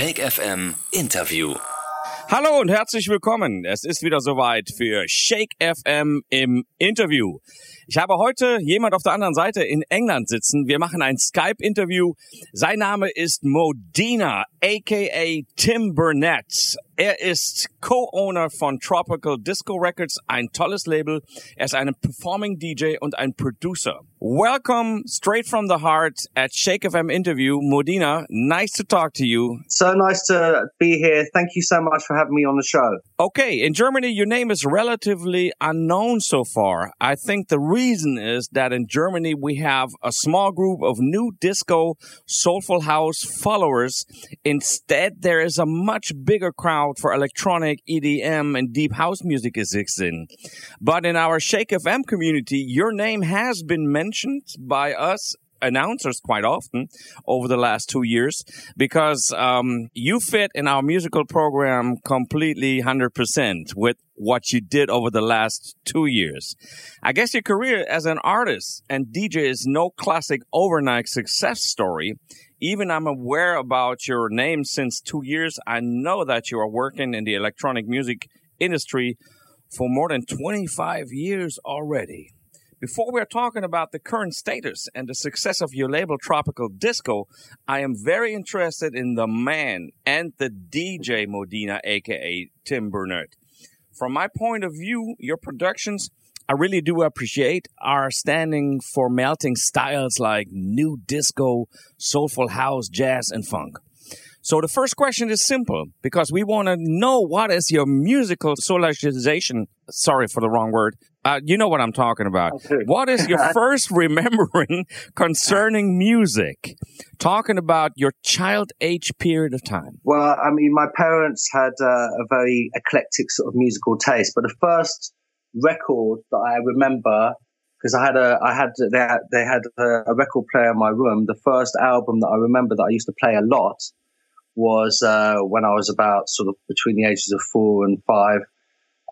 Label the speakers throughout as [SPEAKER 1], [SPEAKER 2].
[SPEAKER 1] Shake FM Interview.
[SPEAKER 2] Hallo und herzlich willkommen. Es ist wieder soweit für Shake FM im Interview. Ich habe heute jemand auf der anderen Seite in England sitzen. Wir machen ein Skype-Interview. Sein Name ist Modena, aka Tim Burnett. Er ist Co-Owner von Tropical Disco Records, ein tolles Label. Er ist ein Performing DJ und ein Producer. Welcome straight from the heart at Shake FM interview. Modena, nice to talk to you.
[SPEAKER 3] So nice to be here. Thank you so much for having me on the show.
[SPEAKER 2] Okay, in Germany, your name is relatively unknown so far. I think the reason is that in Germany, we have a small group of new disco, soulful house followers. Instead, there is a much bigger crowd for electronic EDM and deep house music existing. But in our Shake FM community, your name has been mentioned by us announcers quite often over the last two years because um, you fit in our musical program completely 100% with what you did over the last two years. I guess your career as an artist and DJ is no classic overnight success story. Even I'm aware about your name since two years. I know that you are working in the electronic music industry for more than 25 years already. Before we're talking about the current status and the success of your label Tropical Disco, I am very interested in the man and the DJ Modena, aka Tim Burnett. From my point of view, your productions I really do appreciate are standing for melting styles like new disco, soulful house, jazz, and funk. So the first question is simple because we want to know what is your musical soulization. Sorry for the wrong word. Uh, you know what I'm talking about. What is your first remembering concerning music? Talking about your child age period of time.
[SPEAKER 3] Well, I mean, my parents had uh, a very eclectic sort of musical taste, but the first record that I remember, because I had a, I had, they had, they had a, a record player in my room. The first album that I remember that I used to play a lot was uh, when I was about sort of between the ages of four and five.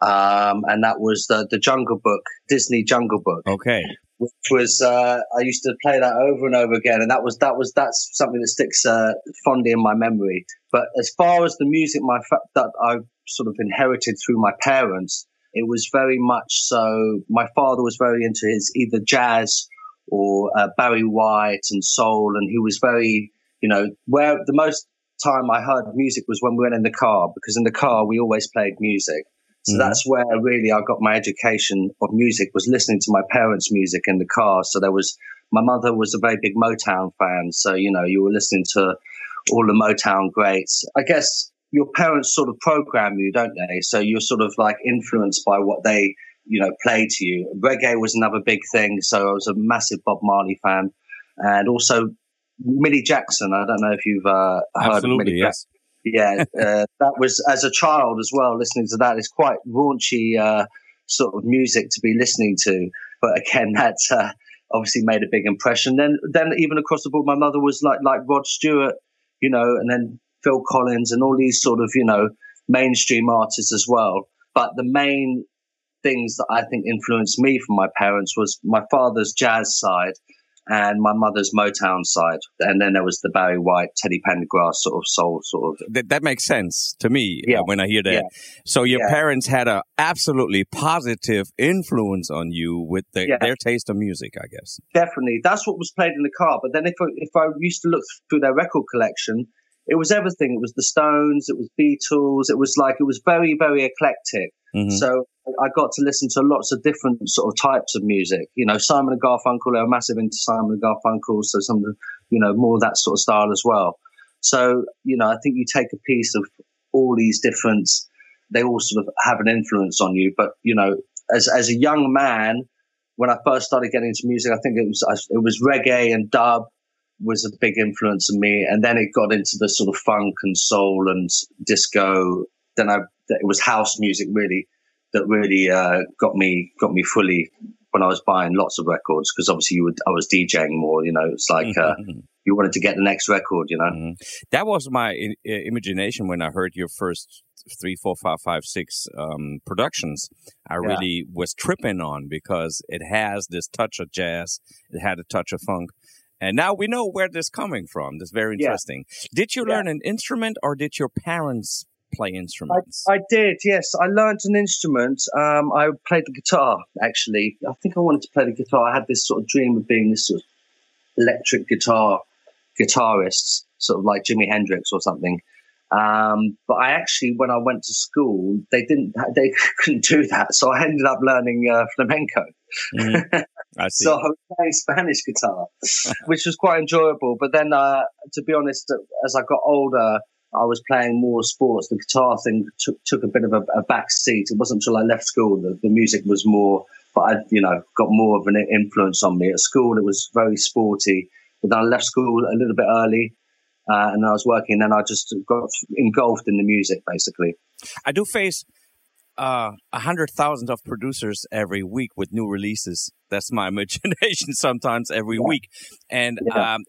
[SPEAKER 3] Um, and that was the, the Jungle Book, Disney Jungle Book,
[SPEAKER 2] Okay.
[SPEAKER 3] which was uh, I used to play that over and over again, and that was that was that's something that sticks uh, fondly in my memory. But as far as the music, my fa- that I sort of inherited through my parents, it was very much so. My father was very into his either jazz or uh, Barry White and soul, and he was very, you know, where the most time I heard music was when we went in the car because in the car we always played music. So
[SPEAKER 2] Mhm.
[SPEAKER 3] that's where really I got my education of music was listening to my parents' music in the car. So there was my mother was a very big Motown fan, so you know you were listening to all the Motown greats. I guess your parents sort of program you, don't they? So you're sort of like influenced by what they you know play to you. Reggae was another big thing, so I was a massive Bob Marley fan, and also Millie Jackson. I don't know if you've uh, heard of
[SPEAKER 2] Absolutely,
[SPEAKER 3] Millie
[SPEAKER 2] yes.
[SPEAKER 3] Yeah, uh, that was as a child as well. Listening to that is quite raunchy uh, sort of music to be listening to. But again, that uh, obviously made a big impression. Then, then even across the board, my mother was like like Rod Stewart, you know, and then Phil Collins and all these sort of you know mainstream artists as well. But the main things that I think influenced me from my parents was my father's jazz side and my mother's Motown side, and then there was the Barry White, Teddy Pendergrass sort of soul sort of
[SPEAKER 2] That, that makes sense to me uh,
[SPEAKER 3] Yeah.
[SPEAKER 2] when I hear that.
[SPEAKER 3] Yeah.
[SPEAKER 2] So your
[SPEAKER 3] Yeah.
[SPEAKER 2] parents had a absolutely positive influence on you with the, their taste of music, I guess.
[SPEAKER 3] definitely that's what was played in the car but then if I, if I used to look through their record collection it was everything it was the stones it was beatles it was like it was very very eclectic
[SPEAKER 2] Mhm.
[SPEAKER 3] so i got to listen to lots of different sort of types of music. You know simon and garfunkel they were massive into simon and garfunkel so some of the you know more of that sort of style as well. So you know i think you take a piece of all these different they all sort of have an influence on you. But you know as as a young man when I first started getting into music, I think it was it was reggae and dub was a big influence on me, and then it got into the sort of funk and soul and disco. Then I it was house music really that really uh, got me got me fully when I was buying lots of records because obviously you would I was DJing more. You know, it's like uh, you wanted to get the next record. You know,
[SPEAKER 2] Mhm. That was my imagination when I heard your first three, four, five, five, six um, productions. I
[SPEAKER 3] Yeah.
[SPEAKER 2] really was tripping on because it has this touch of jazz, it had a touch of funk, And now we know where this coming from. That's very
[SPEAKER 3] Yeah.
[SPEAKER 2] interesting. Did you
[SPEAKER 3] Yeah.
[SPEAKER 2] learn an instrument or did your parents play instruments?
[SPEAKER 3] I, I did, yes. I learned an instrument. Um, I played the guitar, actually. I think I wanted to play the guitar. I had this sort of dream of being this sort of electric guitar guitarist, sort of like Jimi Hendrix or something. Um, but I actually, when I went to school, they didn't, they couldn't do that. So I ended up learning uh, flamenco.
[SPEAKER 2] Mhm. I see.
[SPEAKER 3] So I was playing Spanish guitar, which was quite enjoyable. But then, uh, to be honest, as I got older, I was playing more sports. The guitar thing took took a bit of a, a back seat. It wasn't until I left school that the music was more, but I, you know, got more of an influence on me. At school, it was very sporty. But then I left school a little bit early, uh, and I was working. And then I just got engulfed in the music, basically.
[SPEAKER 2] I do face uh, a hundred thousand of producers every week with new releases. That's my imagination. Sometimes every
[SPEAKER 3] Yeah.
[SPEAKER 2] week, and
[SPEAKER 3] Yeah.
[SPEAKER 2] um,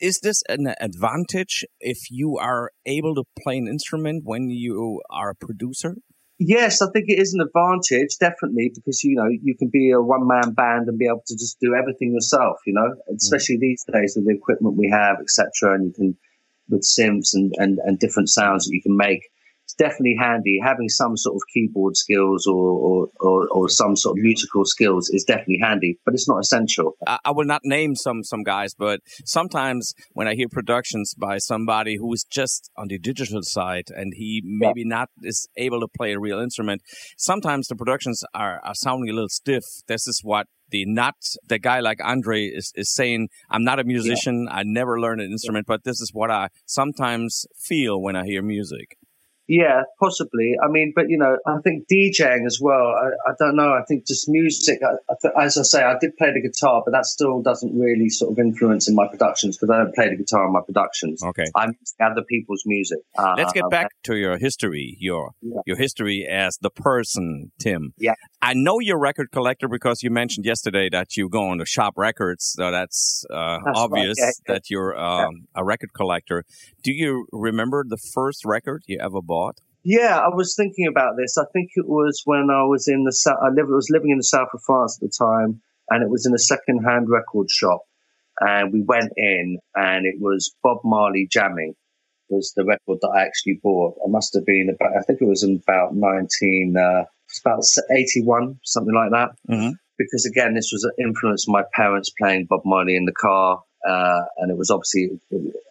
[SPEAKER 2] is this an advantage if you are able to play an instrument when you are a producer?
[SPEAKER 3] Yes, I think it is an advantage, definitely, because you know you can be a one man band and be able to just do everything yourself. You know, especially these days with the equipment we have, etc. And you can with synths and, and and different sounds that you can make. It's definitely handy having some sort of keyboard skills or or, or, or some sort of musical skills is definitely handy, but it's not essential.
[SPEAKER 2] I, I will not name some some guys, but sometimes when I hear productions by somebody who is just on the digital side and he maybe not is able to play a real instrument, sometimes the productions are, are sounding a little stiff. This is what the not the guy like Andre is, is saying. I'm not a musician. I never learned an instrument, but this is what I sometimes feel when I hear music.
[SPEAKER 3] Yeah, possibly. I mean, but you know, I think DJing as well. I, I don't know. I think just music. I, I th- as I say, I did play the guitar, but that still doesn't really sort of influence in my productions because I don't play the guitar in my productions.
[SPEAKER 2] Okay.
[SPEAKER 3] I'm other people's music. Uh,
[SPEAKER 2] Let's get
[SPEAKER 3] uh,
[SPEAKER 2] back to your history, your
[SPEAKER 3] Yeah.
[SPEAKER 2] your history as the person, Tim.
[SPEAKER 3] Yeah.
[SPEAKER 2] I know you're a record collector because you mentioned yesterday that you go on to shop records, so that's, uh,
[SPEAKER 3] That's
[SPEAKER 2] obvious
[SPEAKER 3] right, yeah,
[SPEAKER 2] that you're um, a record collector. Do you remember the first record you ever bought?
[SPEAKER 3] Yeah, I was thinking about this. I think it was when I was in the south. I live, was living in the south of France at the time, and it was in a second-hand record shop. And we went in, and it was Bob Marley jamming. Was the record that I actually bought? I must have been about. I think it was in about nineteen. Uh, it's about eighty-one, something like that.
[SPEAKER 2] Mhm.
[SPEAKER 3] Because again, this was an influence of my parents playing Bob Marley in the car, uh, and it was obviously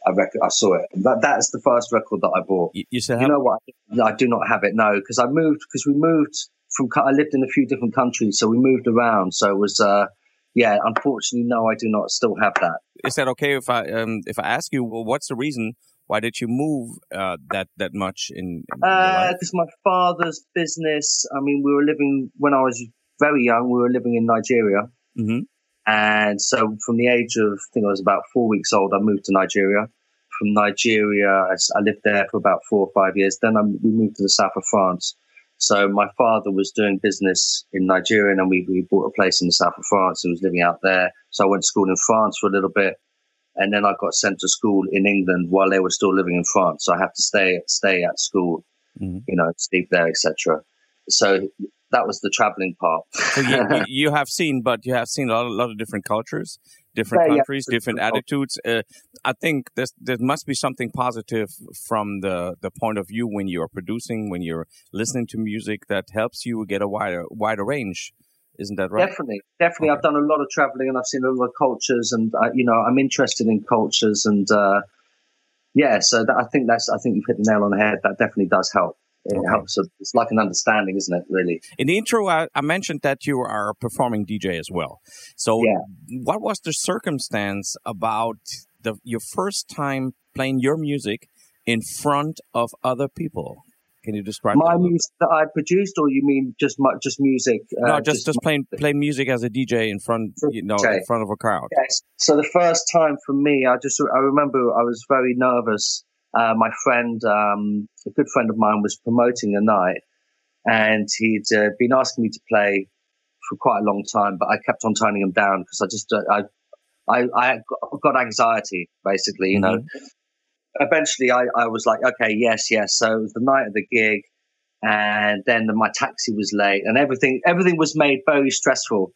[SPEAKER 3] I record. I saw it. That that is the first record that I bought.
[SPEAKER 2] You, you still
[SPEAKER 3] You know what? I do not have it. No, because I moved because we moved from. I lived in a few different countries, so we moved around. So it was. Uh, yeah, unfortunately, no, I do not still have that.
[SPEAKER 2] Is that okay if I um, if I ask you well, what's the reason why did you move uh, that that much in?
[SPEAKER 3] Because my father's business. I mean, we were living when I was very young. We were living in Nigeria,
[SPEAKER 2] Mhm.
[SPEAKER 3] And so from the age of I think I was about four weeks old, I moved to Nigeria. From Nigeria, I lived there for about four or five years. Then I, we moved to the south of France. So my father was doing business in Nigeria, and we, we bought a place in the south of France and was living out there. So I went to school in France for a little bit, and then I got sent to school in England while they were still living in France. So I had to stay stay at school,
[SPEAKER 2] Mhm.
[SPEAKER 3] you know, sleep there, etc. So that was the traveling part.
[SPEAKER 2] So you, you, have seen, but you have seen a lot, a lot of different cultures, different
[SPEAKER 3] Yeah, yeah,
[SPEAKER 2] countries, different
[SPEAKER 3] different
[SPEAKER 2] attitudes. Uh, I think there's, there must be something positive from the, the point of view when you are producing, when you're listening to music that helps you get a wider wider range. Isn't that right?
[SPEAKER 3] Definitely, definitely.
[SPEAKER 2] Okay.
[SPEAKER 3] I've done a lot of traveling, and I've seen a lot of cultures, and uh, you know, I'm interested in cultures, and uh, yeah. So that, I think that's. I think you've hit the nail on the head. That definitely does help. It
[SPEAKER 2] Okay.
[SPEAKER 3] helps. It's like an understanding, isn't it? Really.
[SPEAKER 2] In the intro, I, I mentioned that you are a performing DJ as well. So,
[SPEAKER 3] Yeah.
[SPEAKER 2] what was the circumstance about the your first time playing your music in front of other people? Can you describe
[SPEAKER 3] My
[SPEAKER 2] that?
[SPEAKER 3] music that I produced, or you mean just mu- just music? Uh,
[SPEAKER 2] no, just just playing playing music as a DJ in front, you know, in front of a crowd.
[SPEAKER 3] Yes. So the first time for me, I just I remember I was very nervous. Uh, my friend, um, a good friend of mine, was promoting a night, and he'd uh, been asking me to play for quite a long time, but I kept on turning him down because I just uh, I I I got- anxiety basically, you know. Eventually, I, I was like, okay, yes, yes. So it was the night of the gig, and then my taxi was late, and everything everything was made very stressful.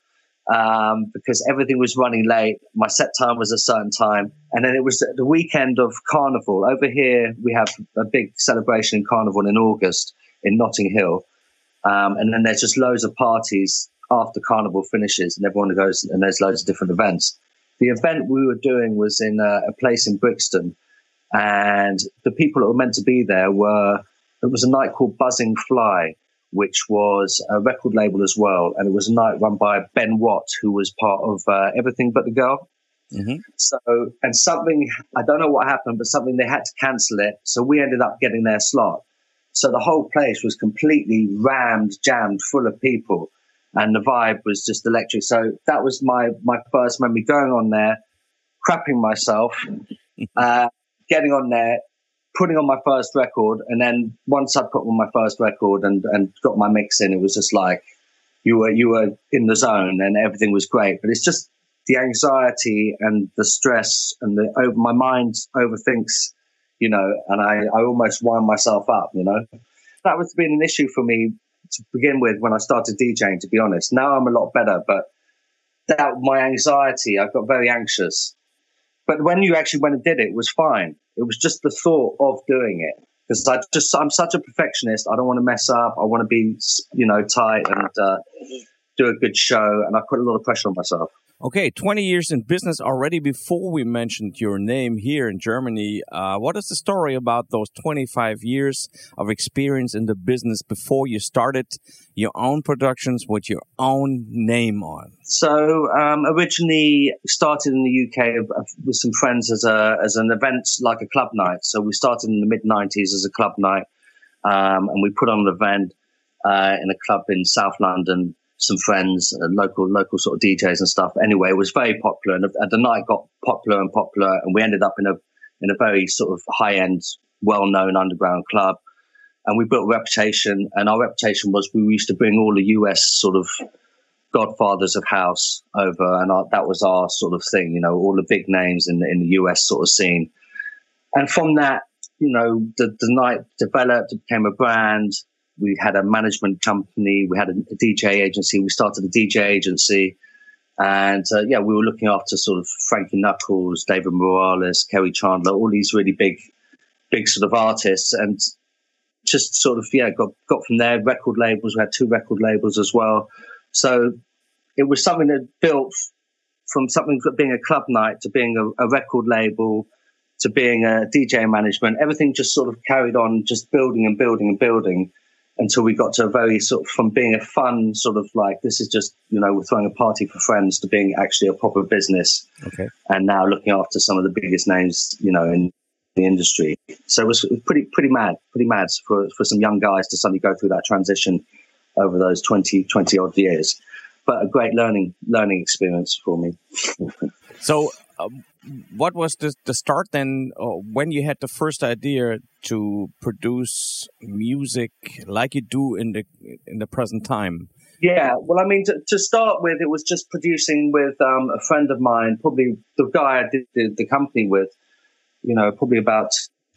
[SPEAKER 3] Um, because everything was running late. My set time was a certain time. And then it was the weekend of Carnival. Over here, we have a big celebration in Carnival in August in Notting Hill. Um, and then there's just loads of parties after Carnival finishes, and everyone goes, and there's loads of different events. The event we were doing was in a, a place in Brixton, and the people that were meant to be there were, it was a night called Buzzing Fly, which was a record label as well. And it was a night run by Ben Watt, who was part of uh, Everything But the Girl. Mm-hmm. So, and something, I don't know what happened, but something they had to cancel it. So we ended up getting their slot. So the whole place was completely rammed, jammed, full of people. And the vibe was just electric. So that was my, my first memory going on there, crapping myself, uh, getting on there, putting on my first record, and then once I put on my first record and, and got my mix in, it was just like you were you were in the zone and everything was great. But it's just the anxiety and the stress and the over my mind overthinks, you know, and I, I almost wind myself up, you know. That was been an issue for me to begin with when I started DJing, to be honest. Now I'm a lot better, but that my anxiety, I got very anxious. But when you actually went and did it, it was fine. It was just the thought of doing it because I just I'm such a perfectionist. I don't want to mess up. I want to be you know tight and uh, do a good show, and I put a lot of pressure on myself.
[SPEAKER 2] Okay, 20 years in business already before we mentioned your name here in Germany. Uh, what is the story about those 25 years of experience in the business before you started your own productions with your own name on?
[SPEAKER 3] So, um, originally started in the UK with some friends as a, as an event like a club night. So we started in the mid 90s as a club night. Um, and we put on an event, uh, in a club in South London some friends, uh, local local sort of DJs and stuff. Anyway, it was very popular, and the, the night got popular and popular, and we ended up in a in a very sort of high end, well known underground club, and we built a reputation. And our reputation was we used to bring all the US sort of godfathers of house over, and our, that was our sort of thing. You know, all the big names in the, in the US sort of scene, and from that. You know, the, the night developed, it became a brand we had a management company, we had a, DJ agency, we started a DJ agency. And uh, yeah, we were looking after sort of Frankie Knuckles, David Morales, Kerri Chandler, all these really big, big sort of artists. And just sort of, yeah, got, got from there record labels. We had two record labels as well. So it was something that built from something being a club night to being a, a record label to being a DJ management. Everything just sort of carried on, just building and building and building until we got to a very sort of from being a fun sort of like this is just you know we're throwing a party for friends to being actually a proper business. Okay. and now looking after some of the biggest names you know in the industry. So it was pretty pretty mad pretty mad for for some young guys to suddenly go through that transition over those 20 20 odd years. But a great learning learning experience for me.
[SPEAKER 2] So what was the, the start then uh, when you had the first idea to produce music like you do in the in the present time?
[SPEAKER 3] Yeah well i mean to, to start with it was just producing with um, a friend of mine probably the guy i did the, the, company with you know probably about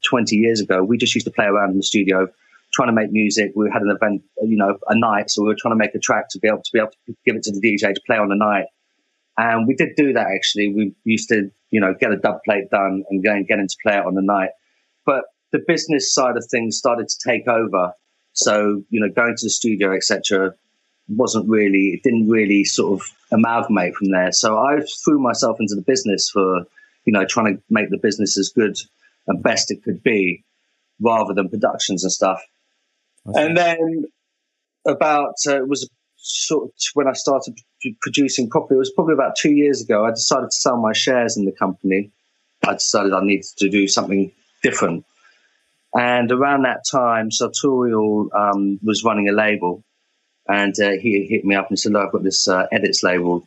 [SPEAKER 3] 20 years ago. We just used to play around in the studio trying to make music. We had an event you know a night so we were trying to make a track to be able to be able to give it to the dj to play on the night and we did do that actually. We used to, you know, get a dub plate done and go and get into play it on the night. But the business side of things started to take over. So, you know, going to the studio, etc., wasn't really, it didn't really sort of amalgamate from there. So I threw myself into the business for, you know, trying to make the business as good and best it could be rather than productions and stuff. Okay. And then about, uh, it was sort of when I started producing properly, it was probably about two years ago. I decided to sell my shares in the company. I decided I needed to do something different. And around that time, Sartorial um, was running a label, and uh, he hit me up and said, "Look, I've got this uh, edits label.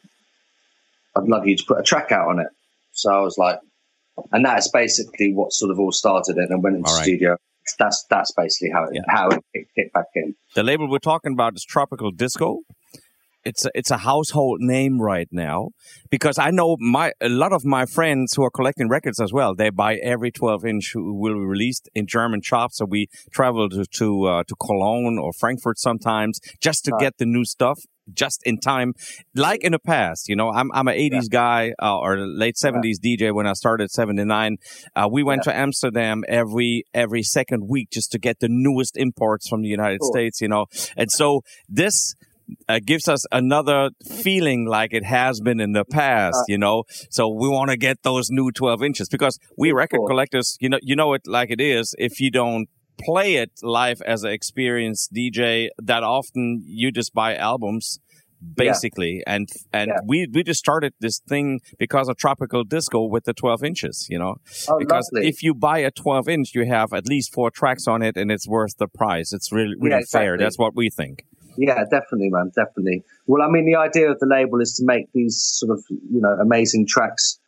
[SPEAKER 3] I'd love you to put a track out on it." So I was like, and that's basically what sort of all started it, and went into right. studio that's that's basically how it, yeah. how it hit back in.
[SPEAKER 2] The label we're talking about is Tropical Disco. It's a, it's a household name right now because I know my a lot of my friends who are collecting records as well. They buy every 12 inch who will be released in German shops. So we travel to to, uh, to Cologne or Frankfurt sometimes just to get the new stuff. Just in time, like in the past. You know, I'm I'm an '80s yeah. guy uh, or late '70s yeah. DJ when I started '79. Uh, we went yeah. to Amsterdam every every second week just to get the newest imports from the United cool. States. You know, and so this. Uh, gives us another feeling like it has been in the past, uh. you know. So we want to get those new 12 inches because we record cool. collectors, you know, you know it like it is. If you don't play it live as an experienced DJ that often you just buy albums basically yeah. and and yeah. we we just started this thing because of tropical disco with the 12 inches you know
[SPEAKER 3] oh,
[SPEAKER 2] because
[SPEAKER 3] lovely.
[SPEAKER 2] if you buy a 12 inch you have at least four tracks on it and it's worth the price it's really really yeah, exactly. fair that's what we think
[SPEAKER 3] yeah definitely man definitely well i mean the idea of the label is to make these sort of you know amazing tracks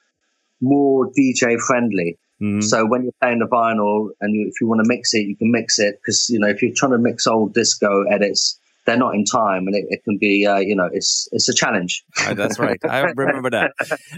[SPEAKER 3] more dj friendly Mm-hmm. So when you're playing the vinyl and you, if you want to mix it, you can mix it because you know if you're trying to mix old disco edits, they're not in time, and it, it can be uh, you know it's it's a challenge.
[SPEAKER 2] Right, that's right. I remember that.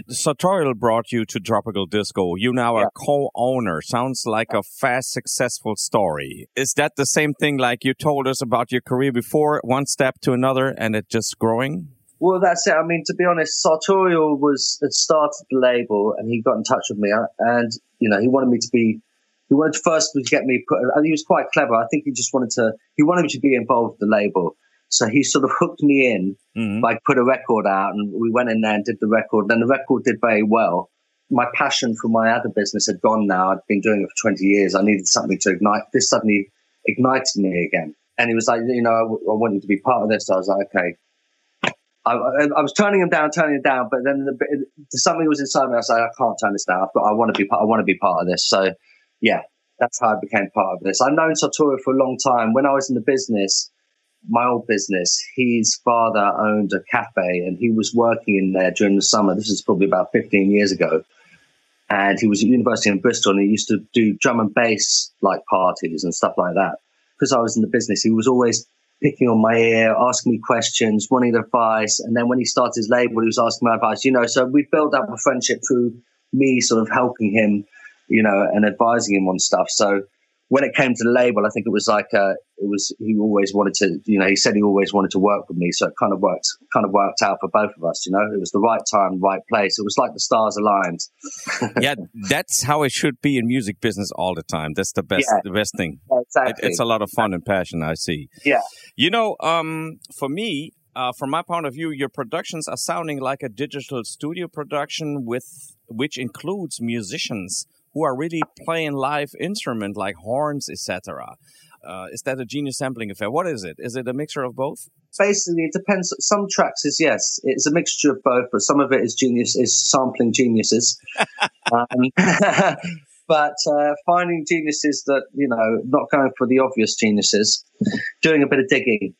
[SPEAKER 2] Sartorial brought you to Tropical Disco. You now yeah. a co-owner. Sounds like a fast, successful story. Is that the same thing like you told us about your career before? One step to another, and it just growing.
[SPEAKER 3] Well, that's it. I mean, to be honest, Sartorial was had started the label, and he got in touch with me, uh, and you know, he wanted me to be. He wanted first to get me put. He was quite clever. I think he just wanted to. He wanted me to be involved with the label, so he sort of hooked me in, mm-hmm. like put a record out, and we went in there and did the record. Then the record did very well. My passion for my other business had gone now. I'd been doing it for twenty years. I needed something to ignite. This suddenly ignited me again. And he was like, you know, I, I want you to be part of this. So I was like, okay, I, I, was turning him down, turning him down, but then the, something was inside me. I like, I can't turn this down. I've got, I want to be part. I want to be part of this. So, yeah, that's how I became part of this. I've known Sartorial for a long time. When I was in the business, my old business, his father owned a cafe, and he was working in there during the summer. This is probably about 15 years ago, and he was at university in Bristol, and he used to do drum and bass like parties and stuff like that. Because I was in the business, he was always picking on my ear, asking me questions, wanting advice. And then when he started his label, he was asking my advice, you know, so we built up a friendship through me sort of helping him, you know, and advising him on stuff. So when it came to the label, I think it was like uh, it was he always wanted to, you know, he said he always wanted to work with me, so it kind of worked, kind of worked out for both of us. You know, it was the right time, right place. It was like the stars aligned.
[SPEAKER 2] yeah, that's how it should be in music business all the time. That's the best, yeah, the best thing.
[SPEAKER 3] Exactly.
[SPEAKER 2] It, it's a lot of fun and passion. I see.
[SPEAKER 3] Yeah.
[SPEAKER 2] You know, um, for me, uh, from my point of view, your productions are sounding like a digital studio production with which includes musicians who are really playing live instrument like horns, etc. Uh, is that a genius sampling effect? What is it? Is it a mixture of both?
[SPEAKER 3] Basically, it depends. Some tracks is yes, it's a mixture of both, but some of it is genius is sampling geniuses. um, but uh, finding geniuses that you know, not going for the obvious geniuses, doing a bit of digging.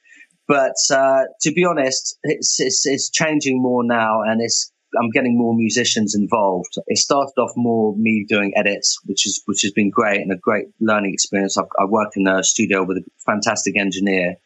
[SPEAKER 3] But uh, to be honest, it's, it's, it's changing more now, and it's I'm getting more musicians involved. It started off more me doing edits, which is which has been great and a great learning experience. I've, I worked in a studio with a fantastic engineer,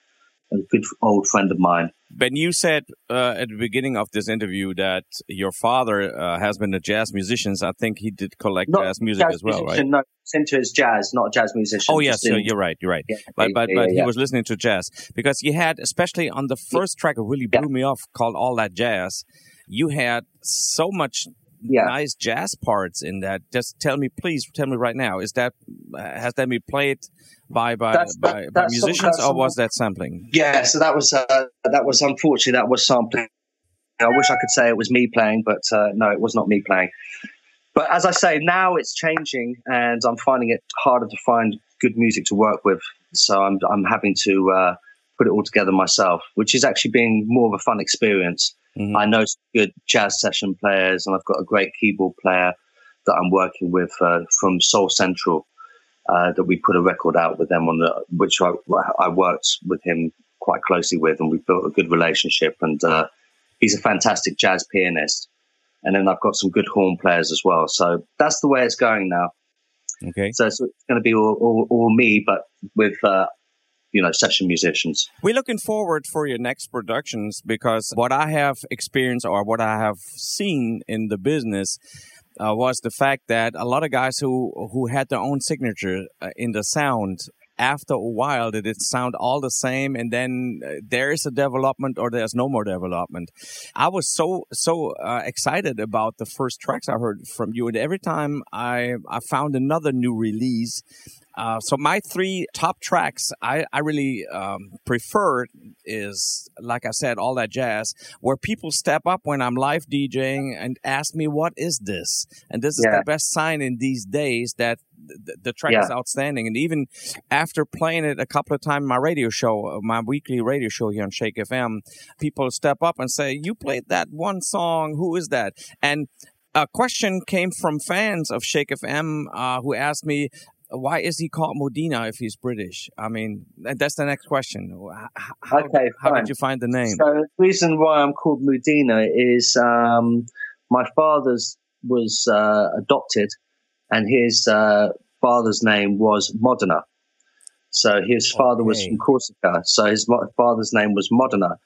[SPEAKER 3] a good old friend of mine.
[SPEAKER 2] Ben, you said uh, at the beginning of this interview that your father uh, has been a jazz musician. I think he did collect not jazz music jazz as well,
[SPEAKER 3] musician,
[SPEAKER 2] right?
[SPEAKER 3] No, into his jazz, not jazz musician.
[SPEAKER 2] Oh, yes, in, you're right, you're right. Yeah, but but, but yeah, he was listening to jazz because he had, especially on the first track, it really blew me off, called All That Jazz you had so much yeah. nice jazz parts in that. Just tell me, please, tell me right now. Is that has that been played by by
[SPEAKER 3] that's,
[SPEAKER 2] by, by musicians, or was that sampling?
[SPEAKER 3] Yeah, so that was uh, that was unfortunately that was sampling. I wish I could say it was me playing, but uh, no, it was not me playing. But as I say, now it's changing, and I'm finding it harder to find good music to work with. So I'm I'm having to uh, put it all together myself, which is actually being more of a fun experience. Mm-hmm. I know some good jazz session players, and I've got a great keyboard player that I'm working with uh, from Soul Central. Uh, that we put a record out with them on the which I, I worked with him quite closely with, and we built a good relationship. And uh, he's a fantastic jazz pianist. And then I've got some good horn players as well. So that's the way it's going now.
[SPEAKER 2] Okay.
[SPEAKER 3] So, so it's going to be all, all, all me, but with uh, you know session musicians.
[SPEAKER 2] We're looking forward for your next productions because what I have experienced or what I have seen in the business uh, was the fact that a lot of guys who who had their own signature uh, in the sound after a while did it sound all the same and then uh, there is a development or there's no more development i was so so uh, excited about the first tracks i heard from you and every time i i found another new release uh, so my three top tracks I, I really um, prefer is like I said all that jazz where people step up when I'm live DJing and ask me what is this and this is yeah. the best sign in these days that the, the track yeah. is outstanding and even after playing it a couple of times my radio show uh, my weekly radio show here on Shake FM people step up and say you played that one song who is that and a question came from fans of Shake FM uh, who asked me, why is he called Modena if he's British? I mean, that's the next question. How, okay, how did you find the name?
[SPEAKER 3] So the reason why I'm called Modena is um, my father's was uh, adopted, and his uh, father's name was Modena. So his father okay. was from Corsica, so his father's name was Modena.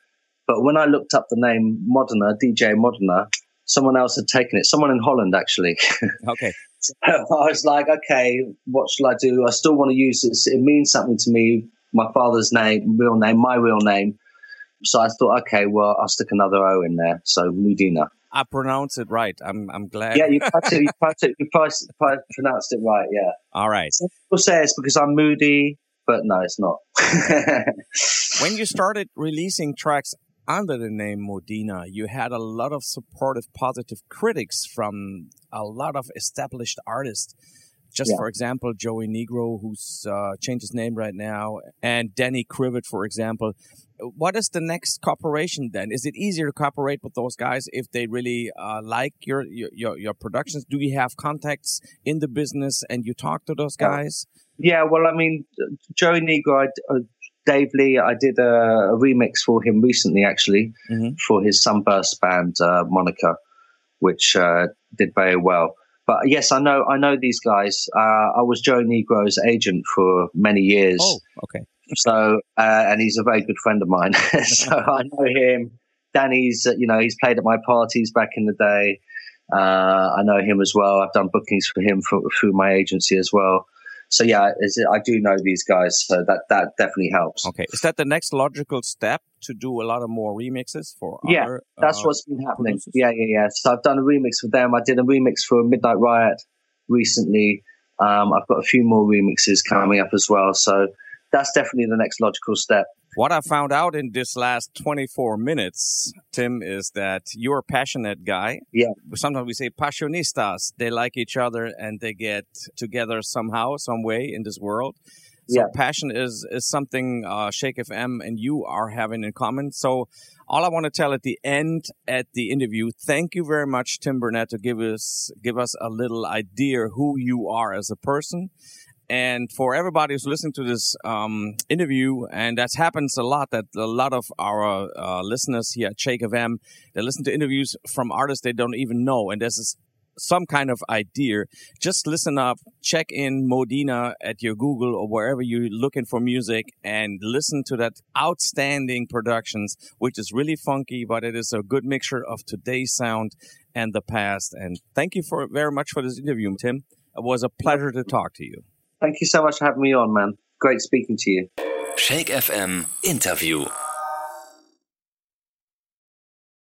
[SPEAKER 3] But when I looked up the name Modena, DJ Modena, someone else had taken it. Someone in Holland, actually.
[SPEAKER 2] Okay.
[SPEAKER 3] So I was like, okay, what shall I do? I still want to use this. It means something to me. My father's name, real name, my real name. So I thought, okay, well, I'll stick another O in there. So Moodena.
[SPEAKER 2] I pronounce it right. I'm I'm glad.
[SPEAKER 3] Yeah, you pronounced it. You pronounced it, you pronounced it right. Yeah.
[SPEAKER 2] All right.
[SPEAKER 3] Some people say it's because I'm moody, but no, it's not.
[SPEAKER 2] when you started releasing tracks under the name Modena, you had a lot of supportive, positive critics from a lot of established artists. Just yeah. for example, Joey Negro, who's uh, changed his name right now, and Danny Krivit, for example. What is the next cooperation then? Is it easier to cooperate with those guys if they really uh, like your, your your productions? Do you have contacts in the business and you talk to those guys?
[SPEAKER 3] Yeah, well, I mean, Joey Negro, I, Dave Lee, I did a, a remix for him recently, actually, mm-hmm. for his Sunburst band, uh, Monica, which uh, did very well. But yes, I know, I know these guys. Uh, I was Joe Negro's agent for many years.
[SPEAKER 2] Oh, okay.
[SPEAKER 3] So, uh, and he's a very good friend of mine. so I know him. Danny's, uh, you know, he's played at my parties back in the day. Uh, I know him as well. I've done bookings for him for, through my agency as well so yeah, I do know these guys, so that that definitely helps.
[SPEAKER 2] Okay, is that the next logical step to do a lot of more remixes for?
[SPEAKER 3] Yeah,
[SPEAKER 2] other,
[SPEAKER 3] that's uh, what's been happening. Producers? Yeah, yeah, yeah. So I've done a remix for them. I did a remix for Midnight Riot recently. Um, I've got a few more remixes coming up as well. So that's definitely the next logical step.
[SPEAKER 2] What I found out in this last 24 minutes, Tim, is that you're a passionate guy.
[SPEAKER 3] Yeah.
[SPEAKER 2] Sometimes we say passionistas. They like each other and they get together somehow, some way in this world. So yeah. passion is is something uh, Shake FM and you are having in common. So all I want to tell at the end at the interview, thank you very much, Tim Burnett, to give us give us a little idea who you are as a person and for everybody who's listening to this um, interview, and that happens a lot, that a lot of our uh, listeners here at Shake FM, they listen to interviews from artists they don't even know, and there's some kind of idea. Just listen up, check in Modena at your Google or wherever you're looking for music, and listen to that outstanding productions, which is really funky, but it is a good mixture of today's sound and the past. And thank you for very much for this interview, Tim. It was a pleasure to talk to you.
[SPEAKER 3] Thank you so much for having me on, man. Great speaking to you.
[SPEAKER 1] Shake FM Interview.